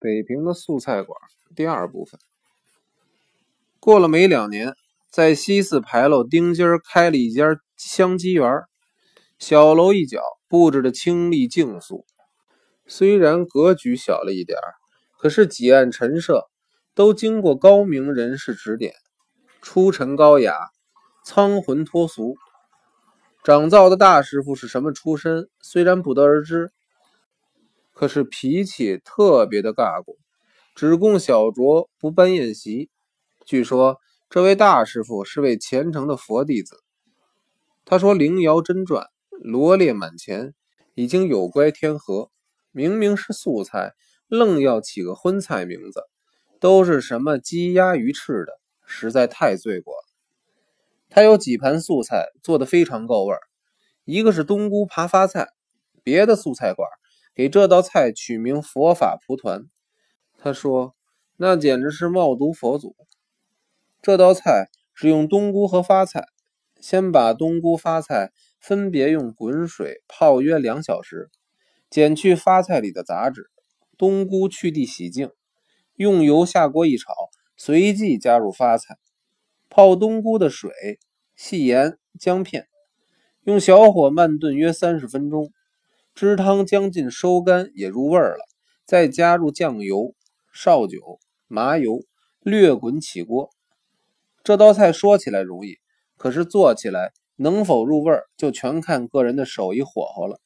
北平的素菜馆第二部分。过了没两年，在西四牌楼丁街开了一家香鸡园，小楼一角，布置的清丽静肃。虽然格局小了一点可是几案陈设都经过高明人士指点，出尘高雅，苍浑脱俗。掌灶的大师傅是什么出身，虽然不得而知。可是脾气特别的尬，只供小酌，不办宴席。据说这位大师傅是位虔诚的佛弟子。他说：“灵窑真传罗列满前，已经有乖天河。明明是素菜，愣要起个荤菜名字，都是什么鸡鸭鱼翅的，实在太罪过了。”他有几盘素菜做的非常够味儿，一个是冬菇扒发菜，别的素菜馆。给这道菜取名“佛法蒲团”，他说：“那简直是冒读佛祖。”这道菜是用冬菇和发菜，先把冬菇、发菜分别用滚水泡约两小时，剪去发菜里的杂质，冬菇去蒂洗净，用油下锅一炒，随即加入发菜，泡冬菇的水，细盐、姜片，用小火慢炖约三十分钟。汁汤将近收干，也入味儿了，再加入酱油、绍酒、麻油，略滚起锅。这道菜说起来容易，可是做起来能否入味儿，就全看个人的手艺火候了。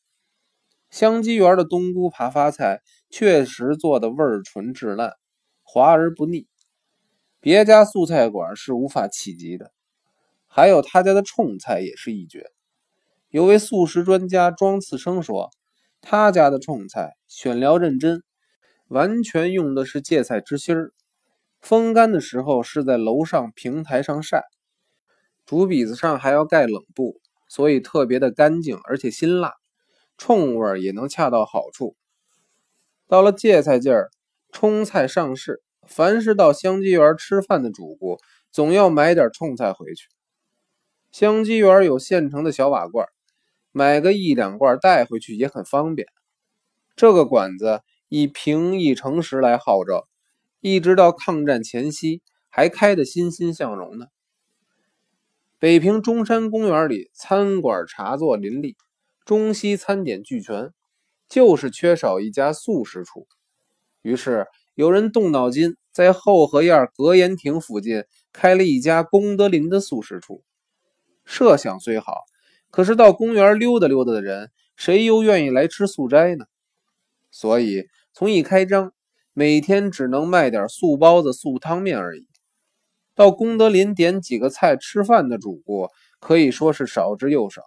香鸡园的冬菇扒发菜确实做的味儿纯质烂，滑而不腻，别家素菜馆是无法企及的。还有他家的冲菜也是一绝。有位素食专家庄次生说。他家的冲菜选料认真，完全用的是芥菜汁心儿。风干的时候是在楼上平台上晒，竹篦子上还要盖冷布，所以特别的干净，而且辛辣，冲味也能恰到好处。到了芥菜季儿，冲菜上市，凡是到香鸡园吃饭的主顾，总要买点冲菜回去。香鸡园有现成的小瓦罐。买个一两罐带回去也很方便。这个馆子以平易诚实来号召，一直到抗战前夕还开得欣欣向荣呢。北平中山公园里餐馆茶座林立，中西餐点俱全，就是缺少一家素食处。于是有人动脑筋，在后河沿格言亭附近开了一家功德林的素食处。设想虽好。可是到公园溜达溜达的人，谁又愿意来吃素斋呢？所以从一开张，每天只能卖点素包子、素汤面而已。到功德林点几个菜吃饭的主顾，可以说是少之又少。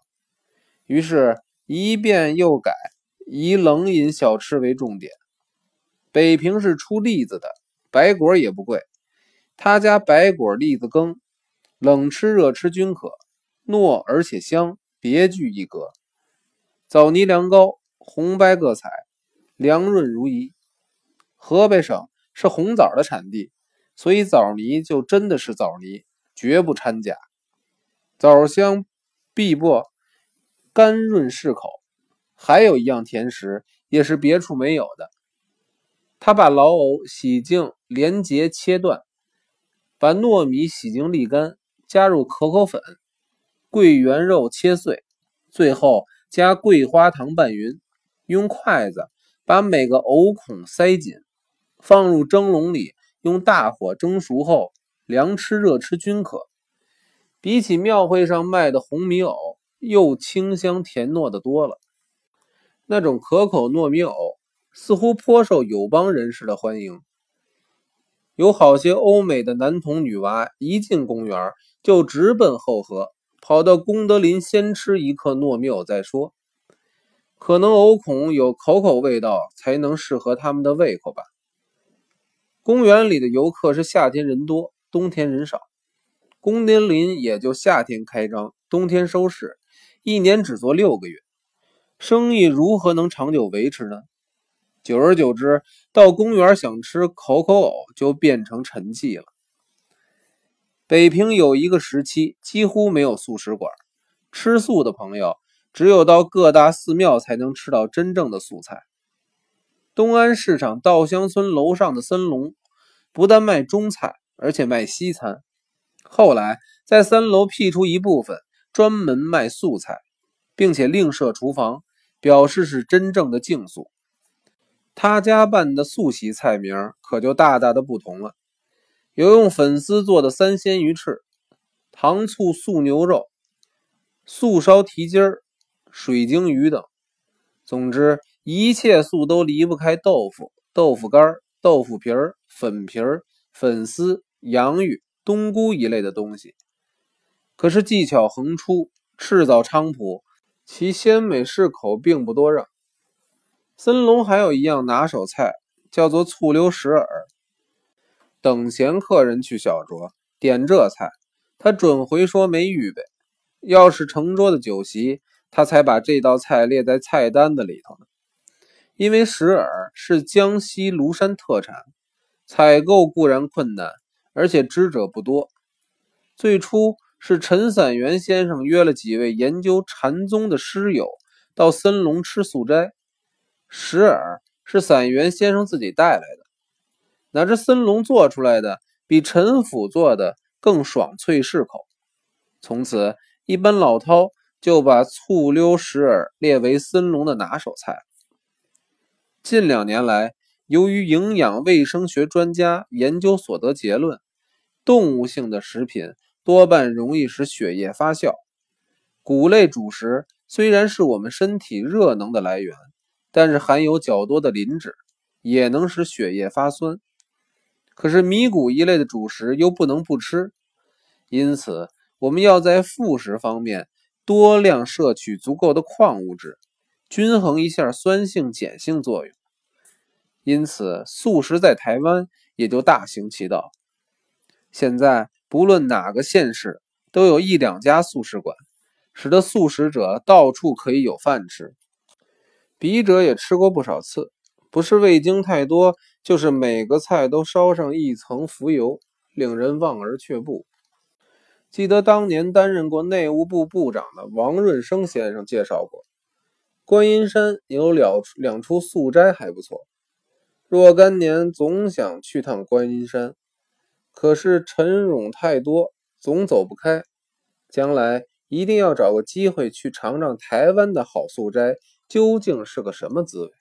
于是，一变又改，以冷饮小吃为重点。北平是出栗子的，白果也不贵。他家白果栗子羹，冷吃热吃均可，糯而且香。别具一格，枣泥凉糕，红白各彩，凉润如饴。河北省是红枣的产地，所以枣泥就真的是枣泥，绝不掺假。枣香碧薄，甘润适口。还有一样甜食，也是别处没有的。他把老藕洗净，连节切断，把糯米洗净沥干，加入可可粉。桂圆肉切碎，最后加桂花糖拌匀，用筷子把每个藕孔塞紧，放入蒸笼里，用大火蒸熟后，凉吃热吃均可。比起庙会上卖的红米藕，又清香甜糯的多了。那种可口糯米藕似乎颇受友邦人士的欢迎，有好些欧美的男童女娃一进公园就直奔后河。跑到功德林先吃一颗糯米藕再说，可能藕孔有口口味道，才能适合他们的胃口吧。公园里的游客是夏天人多，冬天人少。功德林也就夏天开张，冬天收市，一年只做六个月，生意如何能长久维持呢？久而久之，到公园想吃口口藕就变成沉寂了。北平有一个时期几乎没有素食馆，吃素的朋友只有到各大寺庙才能吃到真正的素菜。东安市场稻香村楼上的森龙，不但卖中菜，而且卖西餐。后来在三楼辟出一部分，专门卖素菜，并且另设厨房，表示是真正的净素。他家办的素席菜名可就大大的不同了，有用粉丝做的三鲜鱼翅、糖醋素牛肉、素烧蹄筋儿、水晶鱼等。总之，一切素都离不开豆腐、豆腐干、豆腐皮儿、粉皮儿、粉丝、洋芋、冬菇一类的东西。可是技巧横出，赤枣菖蒲，其鲜美适口，并不多让。森龙还有一样拿手菜，叫做醋溜石耳。等闲客人去小酌，点这菜，他准回说没预备；要是成桌的酒席，他才把这道菜列在菜单子里头呢。因为石耳是江西庐山特产，采购固然困难，而且知者不多。最初是陈散元先生约了几位研究禅宗的师友到森龙吃素斋。石耳是散元先生自己带来的，哪知森龙做出来的比陈府做的更爽脆适口。从此，一般老饕就把醋溜石耳列为森龙的拿手菜。近两年来，由于营养卫生学专家研究所得结论，动物性的食品多半容易使血液发酵。谷类主食虽然是我们身体热能的来源。但是含有较多的磷脂，也能使血液发酸。可是米谷一类的主食又不能不吃，因此我们要在副食方面多量摄取足够的矿物质，均衡一下酸性碱性作用。因此素食在台湾也就大行其道。现在不论哪个县市，都有一两家素食馆，使得素食者到处可以有饭吃。笔者也吃过不少次，不是味精太多，就是每个菜都烧上一层浮油，令人望而却步。记得当年担任过内务部部长的王润生先生介绍过，观音山有两两处素斋还不错。若干年总想去趟观音山，可是尘冗太多，总走不开。将来一定要找个机会去尝尝台湾的好素斋。究竟是个什么滋味？